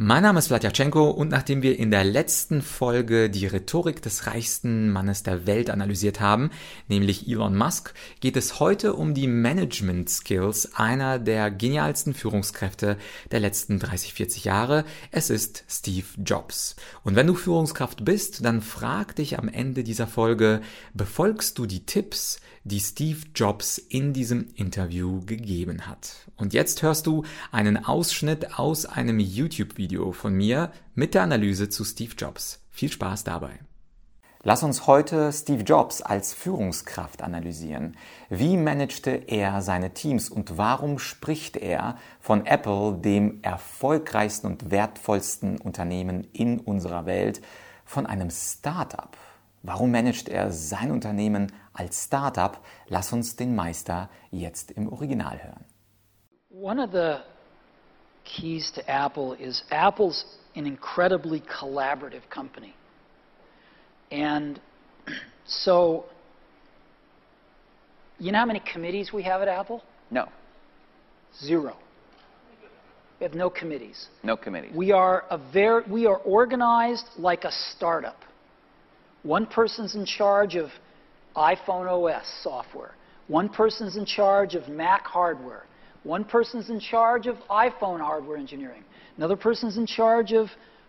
Mein Name ist Vladyachenko und nachdem wir in der letzten Folge die Rhetorik des reichsten Mannes der Welt analysiert haben, nämlich Elon Musk, geht es heute um die Management Skills einer der genialsten Führungskräfte der letzten 30, 40 Jahre. Es ist Steve Jobs. Und wenn du Führungskraft bist, dann frag dich am Ende dieser Folge, befolgst du die Tipps, die Steve Jobs in diesem Interview gegeben hat. Und jetzt hörst du einen Ausschnitt aus einem YouTube-Video von mir mit der Analyse zu Steve Jobs. Viel Spaß dabei. Lass uns heute Steve Jobs als Führungskraft analysieren. Wie managte er seine Teams und warum spricht er von Apple, dem erfolgreichsten und wertvollsten Unternehmen in unserer Welt, von einem Startup? Warum managt er sein Unternehmen als Startup? Lass uns den Meister jetzt im Original hören. One of the keys to Apple is Apple's an incredibly collaborative company. And so, you know how many committees we have at Apple? No, Zero. We have no committees. no committees. We are a very we are organized like a startup. One person's in charge of iPhone OS software. One person's in charge of Mac hardware. One person's in charge of iPhone hardware engineering. Another person's in charge of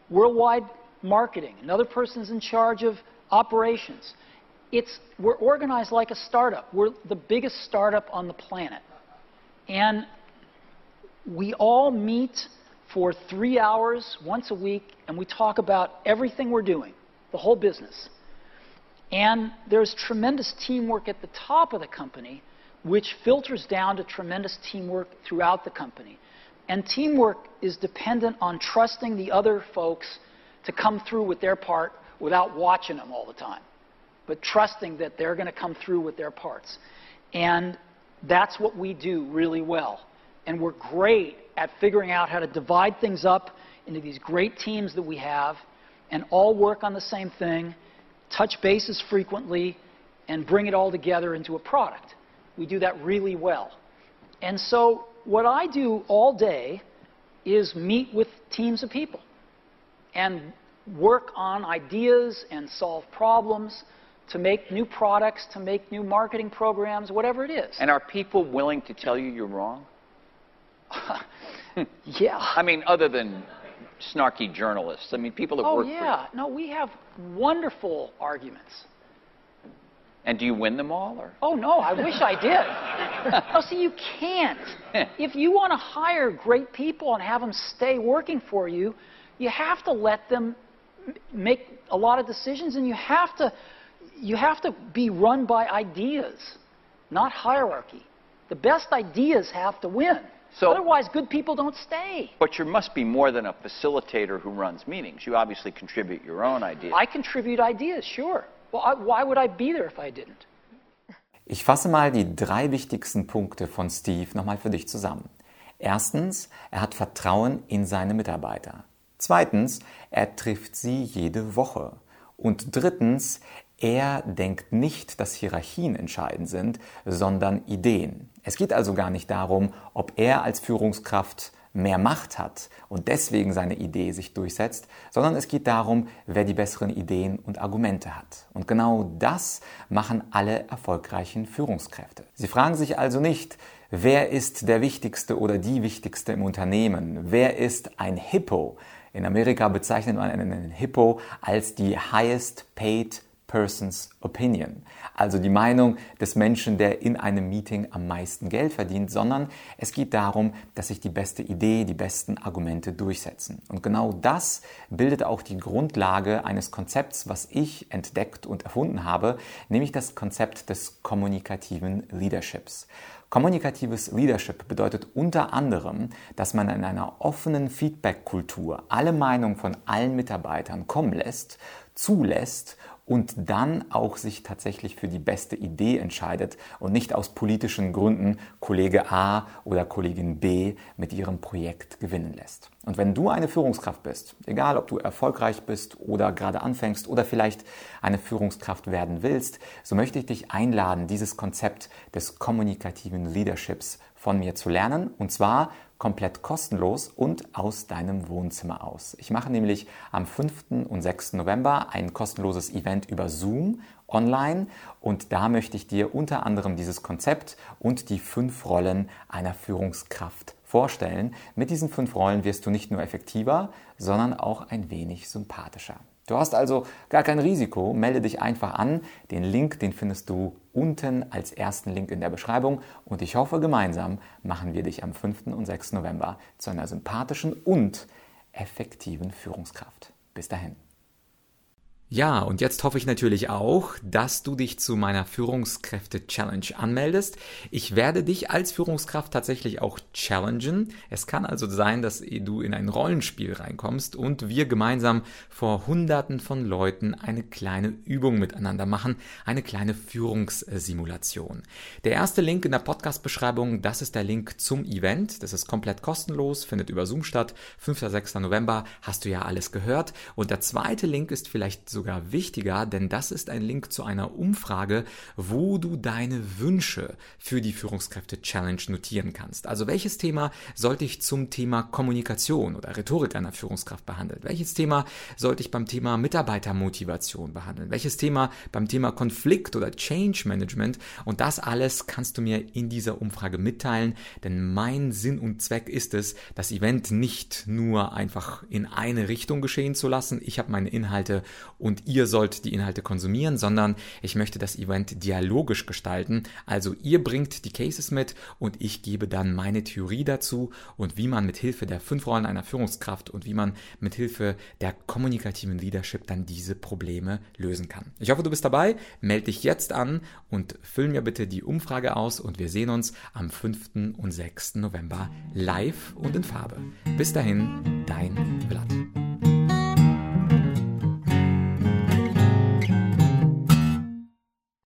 worldwide marketing. Another person's in charge of operations. It's we're organized like a startup. We're the biggest startup on the planet. And we all meet for three hours once a week and we talk about everything we're doing, the whole business. And there's tremendous teamwork at the top of the company, which filters down to tremendous teamwork throughout the company. And teamwork is dependent on trusting the other folks to come through with their part without watching them all the time, but trusting that they're going to come through with their parts. And that's what we do really well. And we're great at figuring out how to divide things up into these great teams that we have and all work on the same thing, touch bases frequently, and bring it all together into a product. We do that really well. And so, what I do all day is meet with teams of people and work on ideas and solve problems to make new products, to make new marketing programs, whatever it is. And are people willing to tell you you're wrong? yeah. I mean, other than snarky journalists. I mean, people that work. Oh, work yeah. No, we have wonderful arguments. And do you win them all? Or? Oh, no, I wish I did. oh, see, you can't. If you want to hire great people and have them stay working for you, you have to let them make a lot of decisions and you have to, you have to be run by ideas, not hierarchy. The best ideas have to win. So- Otherwise, good people don't stay. But you must be more than a facilitator who runs meetings. You obviously contribute your own ideas. I contribute ideas, sure. Ich fasse mal die drei wichtigsten Punkte von Steve nochmal für dich zusammen. Erstens, er hat Vertrauen in seine Mitarbeiter. Zweitens, er trifft sie jede Woche. Und drittens, er denkt nicht, dass Hierarchien entscheidend sind, sondern Ideen. Es geht also gar nicht darum, ob er als Führungskraft mehr Macht hat und deswegen seine Idee sich durchsetzt, sondern es geht darum, wer die besseren Ideen und Argumente hat. Und genau das machen alle erfolgreichen Führungskräfte. Sie fragen sich also nicht, wer ist der Wichtigste oder die Wichtigste im Unternehmen, wer ist ein Hippo. In Amerika bezeichnet man einen Hippo als die highest paid person's opinion, also die Meinung des Menschen, der in einem Meeting am meisten Geld verdient, sondern es geht darum, dass sich die beste Idee, die besten Argumente durchsetzen. Und genau das bildet auch die Grundlage eines Konzepts, was ich entdeckt und erfunden habe, nämlich das Konzept des kommunikativen Leaderships. Kommunikatives Leadership bedeutet unter anderem, dass man in einer offenen Feedback-Kultur alle Meinungen von allen Mitarbeitern kommen lässt, zulässt und dann auch sich tatsächlich für die beste Idee entscheidet und nicht aus politischen Gründen Kollege A oder Kollegin B mit ihrem Projekt gewinnen lässt. Und wenn du eine Führungskraft bist, egal ob du erfolgreich bist oder gerade anfängst oder vielleicht eine Führungskraft werden willst, so möchte ich dich einladen, dieses Konzept des kommunikativen Leaderships von mir zu lernen. Und zwar komplett kostenlos und aus deinem Wohnzimmer aus. Ich mache nämlich am 5. und 6. November ein kostenloses Event über Zoom online und da möchte ich dir unter anderem dieses Konzept und die fünf Rollen einer Führungskraft vorstellen. Mit diesen fünf Rollen wirst du nicht nur effektiver, sondern auch ein wenig sympathischer. Du hast also gar kein Risiko, melde dich einfach an. Den Link, den findest du unten als ersten Link in der Beschreibung und ich hoffe, gemeinsam machen wir dich am 5. und 6. November zu einer sympathischen und effektiven Führungskraft. Bis dahin. Ja, und jetzt hoffe ich natürlich auch, dass du dich zu meiner Führungskräfte-Challenge anmeldest. Ich werde dich als Führungskraft tatsächlich auch challengen. Es kann also sein, dass du in ein Rollenspiel reinkommst und wir gemeinsam vor Hunderten von Leuten eine kleine Übung miteinander machen, eine kleine Führungssimulation. Der erste Link in der Podcast-Beschreibung, das ist der Link zum Event. Das ist komplett kostenlos, findet über Zoom statt. 5. 6. November hast du ja alles gehört. Und der zweite Link ist vielleicht so sogar wichtiger, denn das ist ein Link zu einer Umfrage, wo du deine Wünsche für die Führungskräfte Challenge notieren kannst. Also welches Thema sollte ich zum Thema Kommunikation oder Rhetorik einer Führungskraft behandeln? Welches Thema sollte ich beim Thema Mitarbeitermotivation behandeln? Welches Thema beim Thema Konflikt oder Change Management? Und das alles kannst du mir in dieser Umfrage mitteilen, denn mein Sinn und Zweck ist es, das Event nicht nur einfach in eine Richtung geschehen zu lassen. Ich habe meine Inhalte und und ihr sollt die Inhalte konsumieren, sondern ich möchte das Event dialogisch gestalten. Also ihr bringt die Cases mit und ich gebe dann meine Theorie dazu und wie man mit Hilfe der fünf Rollen einer Führungskraft und wie man mit Hilfe der kommunikativen Leadership dann diese Probleme lösen kann. Ich hoffe, du bist dabei. Melde dich jetzt an und füll mir bitte die Umfrage aus und wir sehen uns am 5. und 6. November live und in Farbe. Bis dahin, dein Vlad.